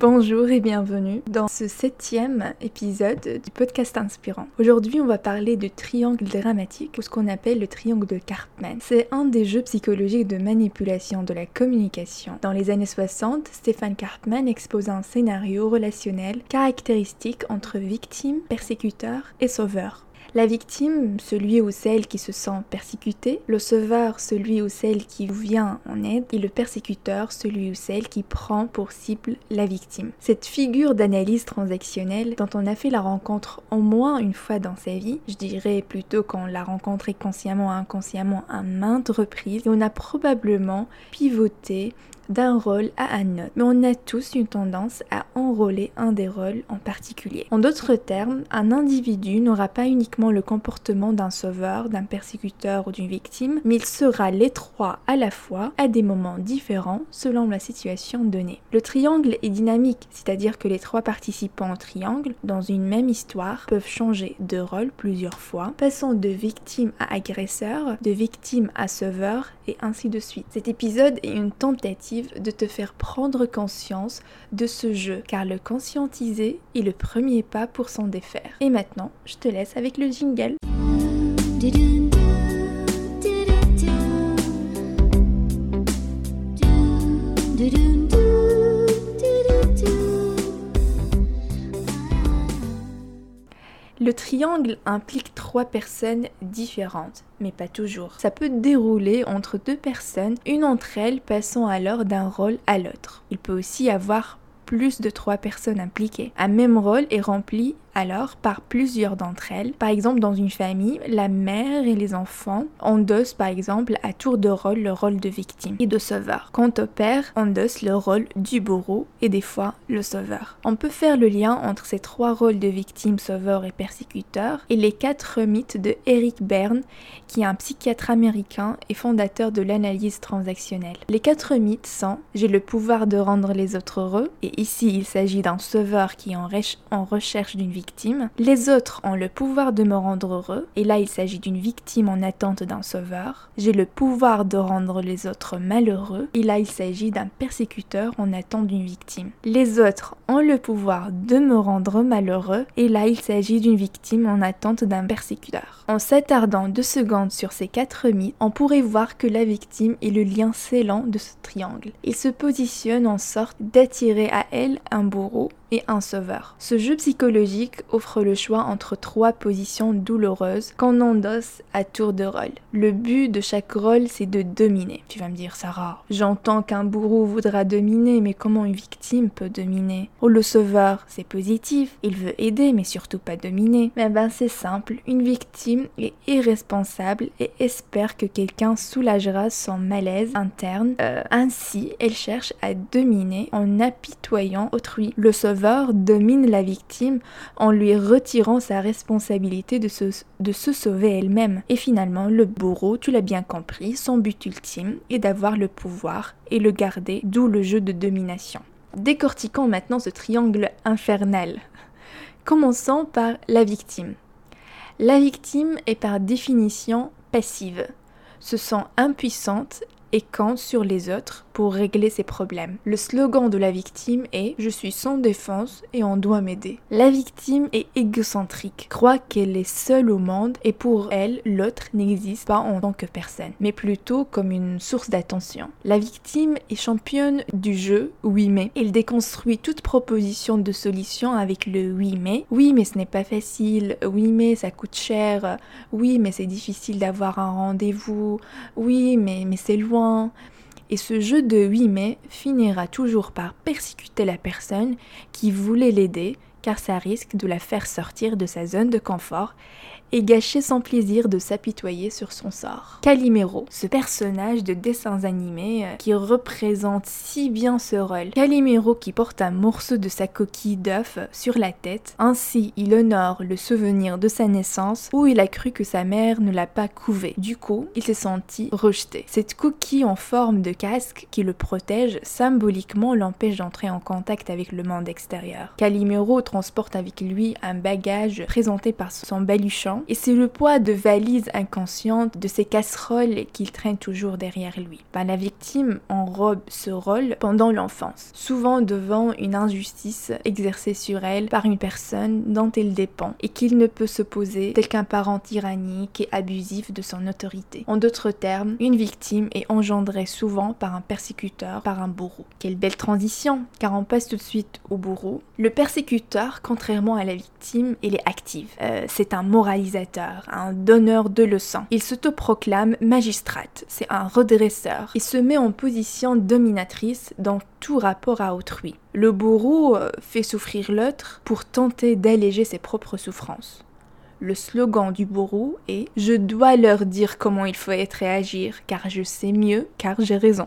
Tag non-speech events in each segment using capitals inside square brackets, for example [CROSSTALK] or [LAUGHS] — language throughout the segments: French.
Bonjour et bienvenue dans ce septième épisode du podcast inspirant. Aujourd'hui, on va parler de triangle dramatique ou ce qu'on appelle le triangle de Cartman. C'est un des jeux psychologiques de manipulation de la communication. Dans les années 60, Stéphane Cartman expose un scénario relationnel caractéristique entre victime, persécuteur et sauveur. La victime, celui ou celle qui se sent persécuté, le sauveur, celui ou celle qui vient en aide, et le persécuteur, celui ou celle qui prend pour cible la victime. Cette figure d'analyse transactionnelle dont on a fait la rencontre au moins une fois dans sa vie, je dirais plutôt qu'on l'a rencontrée consciemment ou inconsciemment à maintes reprises, et on a probablement pivoté d'un rôle à un autre, mais on a tous une tendance à enrôler un des rôles en particulier. En d'autres termes, un individu n'aura pas uniquement le comportement d'un sauveur, d'un persécuteur ou d'une victime, mais il sera les trois à la fois à des moments différents selon la situation donnée. Le triangle est dynamique, c'est-à-dire que les trois participants au triangle, dans une même histoire, peuvent changer de rôle plusieurs fois, passant de victime à agresseur, de victime à sauveur, ainsi de suite. Cet épisode est une tentative de te faire prendre conscience de ce jeu, car le conscientiser est le premier pas pour s'en défaire. Et maintenant, je te laisse avec le jingle. Le triangle implique trois personnes différentes, mais pas toujours. Ça peut dérouler entre deux personnes, une entre elles passant alors d'un rôle à l'autre. Il peut aussi avoir plus de trois personnes impliquées. Un même rôle est rempli alors par plusieurs d'entre elles. Par exemple, dans une famille, la mère et les enfants endossent par exemple à tour de rôle le rôle de victime et de sauveur. Quant au père, endosse le rôle du bourreau et des fois le sauveur. On peut faire le lien entre ces trois rôles de victime, sauveur et persécuteur et les quatre mythes de Eric Berne, qui est un psychiatre américain et fondateur de l'analyse transactionnelle. Les quatre mythes sont j'ai le pouvoir de rendre les autres heureux, et ici il s'agit d'un sauveur qui est en recherche d'une victime les autres ont le pouvoir de me rendre heureux, et là il s'agit d'une victime en attente d'un sauveur. J'ai le pouvoir de rendre les autres malheureux, et là il s'agit d'un persécuteur en attente d'une victime. Les autres ont le pouvoir de me rendre malheureux, et là il s'agit d'une victime en attente d'un persécuteur. En s'attardant deux secondes sur ces quatre mythes, on pourrait voir que la victime est le lien scellant de ce triangle. Il se positionne en sorte d'attirer à elle un bourreau et un sauveur. Ce jeu psychologique offre le choix entre trois positions douloureuses qu'on endosse à tour de rôle. Le but de chaque rôle, c'est de dominer. Tu vas me dire, Sarah, j'entends qu'un bourreau voudra dominer, mais comment une victime peut dominer? Oh, le sauveur, c'est positif, il veut aider, mais surtout pas dominer. Mais ben, c'est simple, une victime est irresponsable et espère que quelqu'un soulagera son malaise interne. Euh, ainsi, elle cherche à dominer en apitoyant autrui. Le sauveur domine la victime en lui retirant sa responsabilité de se, de se sauver elle-même. Et finalement, le bourreau, tu l'as bien compris, son but ultime est d'avoir le pouvoir et le garder, d'où le jeu de domination. Décortiquons maintenant ce triangle infernal. Commençons par la victime. La victime est par définition passive, se sent impuissante et compte sur les autres pour régler ses problèmes. Le slogan de la victime est Je suis sans défense et on doit m'aider. La victime est égocentrique, croit qu'elle est seule au monde et pour elle, l'autre n'existe pas en tant que personne, mais plutôt comme une source d'attention. La victime est championne du jeu oui mais. Elle déconstruit toute proposition de solution avec le oui mais. Oui mais ce n'est pas facile, oui mais ça coûte cher, oui mais c'est difficile d'avoir un rendez-vous, oui mais, mais c'est loin. Et ce jeu de 8 mai finira toujours par persécuter la personne qui voulait l'aider car ça risque de la faire sortir de sa zone de confort et gâcher son plaisir de s'apitoyer sur son sort. Calimero, ce personnage de dessins animés euh, qui représente si bien ce rôle. Calimero qui porte un morceau de sa coquille d'œuf sur la tête, ainsi il honore le souvenir de sa naissance où il a cru que sa mère ne l'a pas couvé. Du coup, il s'est senti rejeté. Cette coquille en forme de casque qui le protège symboliquement l'empêche d'entrer en contact avec le monde extérieur. Calimero transporte avec lui un bagage présenté par son baluchon et c'est le poids de valises inconscientes de ses casseroles qu'il traîne toujours derrière lui. Ben, la victime enrobe ce rôle pendant l'enfance, souvent devant une injustice exercée sur elle par une personne dont elle dépend et qu'il ne peut s'opposer tel qu'un parent tyrannique et abusif de son autorité. En d'autres termes, une victime est engendrée souvent par un persécuteur, par un bourreau. Quelle belle transition, car on passe tout de suite au bourreau. Le persécuteur, contrairement à la victime, il est actif. Euh, c'est un moralisateur, un donneur de leçons. Il s'autoproclame magistrate, c'est un redresseur. Il se met en position dominatrice dans tout rapport à autrui. Le bourreau euh, fait souffrir l'autre pour tenter d'alléger ses propres souffrances. Le slogan du bourreau est Je dois leur dire comment il faut être et agir, car je sais mieux, car j'ai raison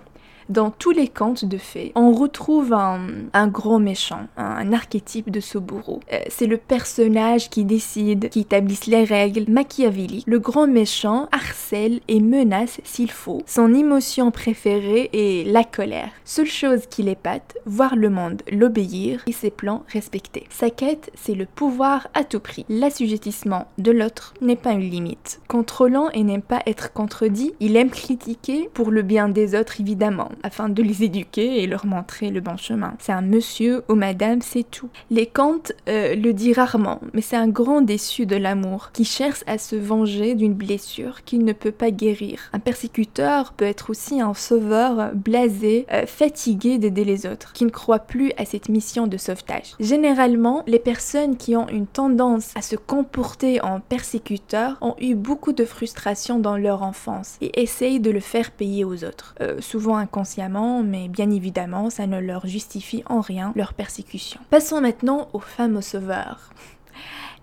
dans tous les contes de fées, on retrouve un, un gros méchant, un, archétype de ce bourreau. Euh, c'est le personnage qui décide, qui établit les règles, machiavélique. Le grand méchant harcèle et menace s'il faut. Son émotion préférée est la colère. Seule chose qui l'épate, voir le monde l'obéir et ses plans respectés. Sa quête, c'est le pouvoir à tout prix. L'assujettissement de l'autre n'est pas une limite. Contrôlant et n'aime pas être contredit, il aime critiquer pour le bien des autres évidemment afin de les éduquer et leur montrer le bon chemin. C'est un monsieur ou madame, c'est tout. Les contes euh, le disent rarement, mais c'est un grand déçu de l'amour qui cherche à se venger d'une blessure qu'il ne peut pas guérir. Un persécuteur peut être aussi un sauveur blasé, euh, fatigué d'aider les autres, qui ne croit plus à cette mission de sauvetage. Généralement, les personnes qui ont une tendance à se comporter en persécuteur ont eu beaucoup de frustration dans leur enfance et essayent de le faire payer aux autres. Euh, souvent mais bien évidemment, ça ne leur justifie en rien leur persécution. Passons maintenant aux fameux sauveurs.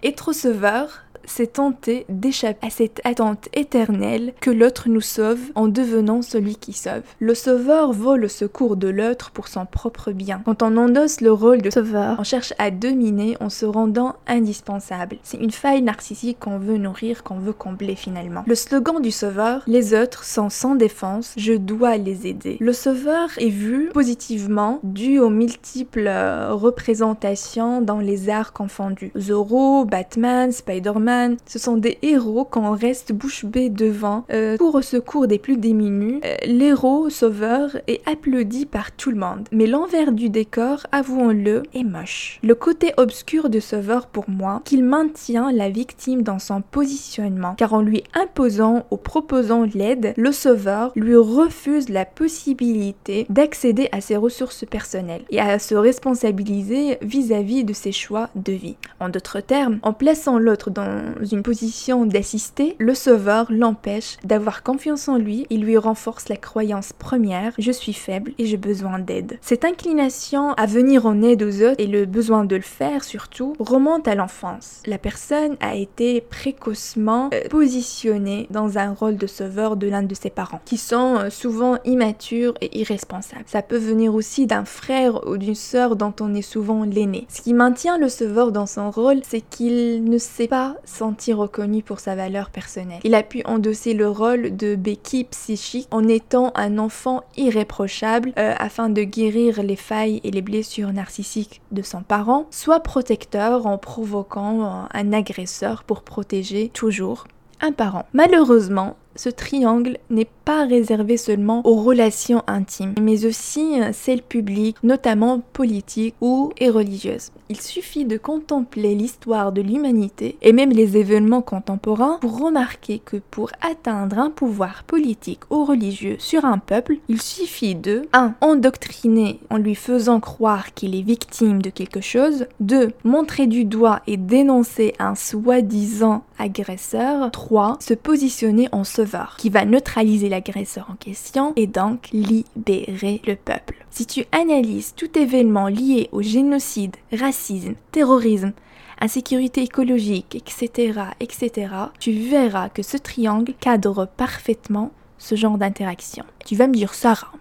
Être sauveur, c'est tenter d'échapper à cette attente éternelle que l'autre nous sauve en devenant celui qui sauve. Le sauveur vaut le secours de l'autre pour son propre bien. Quand on endosse le rôle de sauveur, on cherche à dominer en se rendant indispensable. C'est une faille narcissique qu'on veut nourrir, qu'on veut combler finalement. Le slogan du sauveur, les autres sont sans défense, je dois les aider. Le sauveur est vu positivement dû aux multiples représentations dans les arts confondus. Zorro, Batman, Spider-Man, ce sont des héros qu'on reste bouche bée devant euh, pour au secours des plus démunis. Euh, l'héros sauveur est applaudi par tout le monde. Mais l'envers du décor, avouons-le, est moche. Le côté obscur de sauveur pour moi, qu'il maintient la victime dans son positionnement, car en lui imposant ou proposant l'aide, le sauveur lui refuse la possibilité d'accéder à ses ressources personnelles et à se responsabiliser vis-à-vis -vis de ses choix de vie. En d'autres termes, en plaçant l'autre dans une position d'assister, le sauveur l'empêche d'avoir confiance en lui, il lui renforce la croyance première, je suis faible et j'ai besoin d'aide. Cette inclination à venir en aide aux autres et le besoin de le faire surtout remonte à l'enfance. La personne a été précocement euh, positionnée dans un rôle de sauveur de l'un de ses parents, qui sont euh, souvent immatures et irresponsables. Ça peut venir aussi d'un frère ou d'une sœur dont on est souvent l'aîné. Ce qui maintient le sauveur dans son rôle, c'est qu'il ne sait pas sentir reconnu pour sa valeur personnelle. Il a pu endosser le rôle de béquille psychique en étant un enfant irréprochable euh, afin de guérir les failles et les blessures narcissiques de son parent, soit protecteur en provoquant un agresseur pour protéger toujours un parent. Malheureusement, ce triangle n'est pas réservé seulement aux relations intimes, mais aussi celles publiques, notamment politiques ou et religieuses. Il suffit de contempler l'histoire de l'humanité et même les événements contemporains pour remarquer que pour atteindre un pouvoir politique ou religieux sur un peuple, il suffit de 1. endoctriner en lui faisant croire qu'il est victime de quelque chose, 2. montrer du doigt et dénoncer un soi-disant agresseur, 3. se positionner en sauveur qui va neutraliser l'agresseur en question et donc libérer le peuple. Si tu analyses tout événement lié au génocide, racisme, terrorisme, insécurité écologique, etc., etc., tu verras que ce triangle cadre parfaitement ce genre d'interaction. Tu vas me dire, Sarah,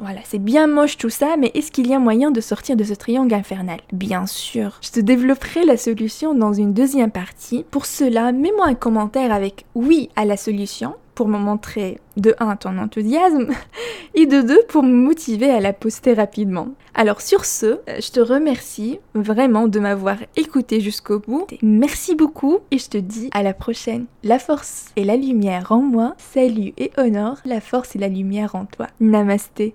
voilà, c'est bien moche tout ça, mais est-ce qu'il y a moyen de sortir de ce triangle infernal? Bien sûr. Je te développerai la solution dans une deuxième partie. Pour cela, mets-moi un commentaire avec oui à la solution pour me montrer de 1 ton enthousiasme [LAUGHS] et de 2 pour me motiver à la poster rapidement. Alors sur ce, euh, je te remercie vraiment de m'avoir écouté jusqu'au bout. Merci beaucoup et je te dis à la prochaine. La force et la lumière en moi, salut et honore la force et la lumière en toi. Namasté.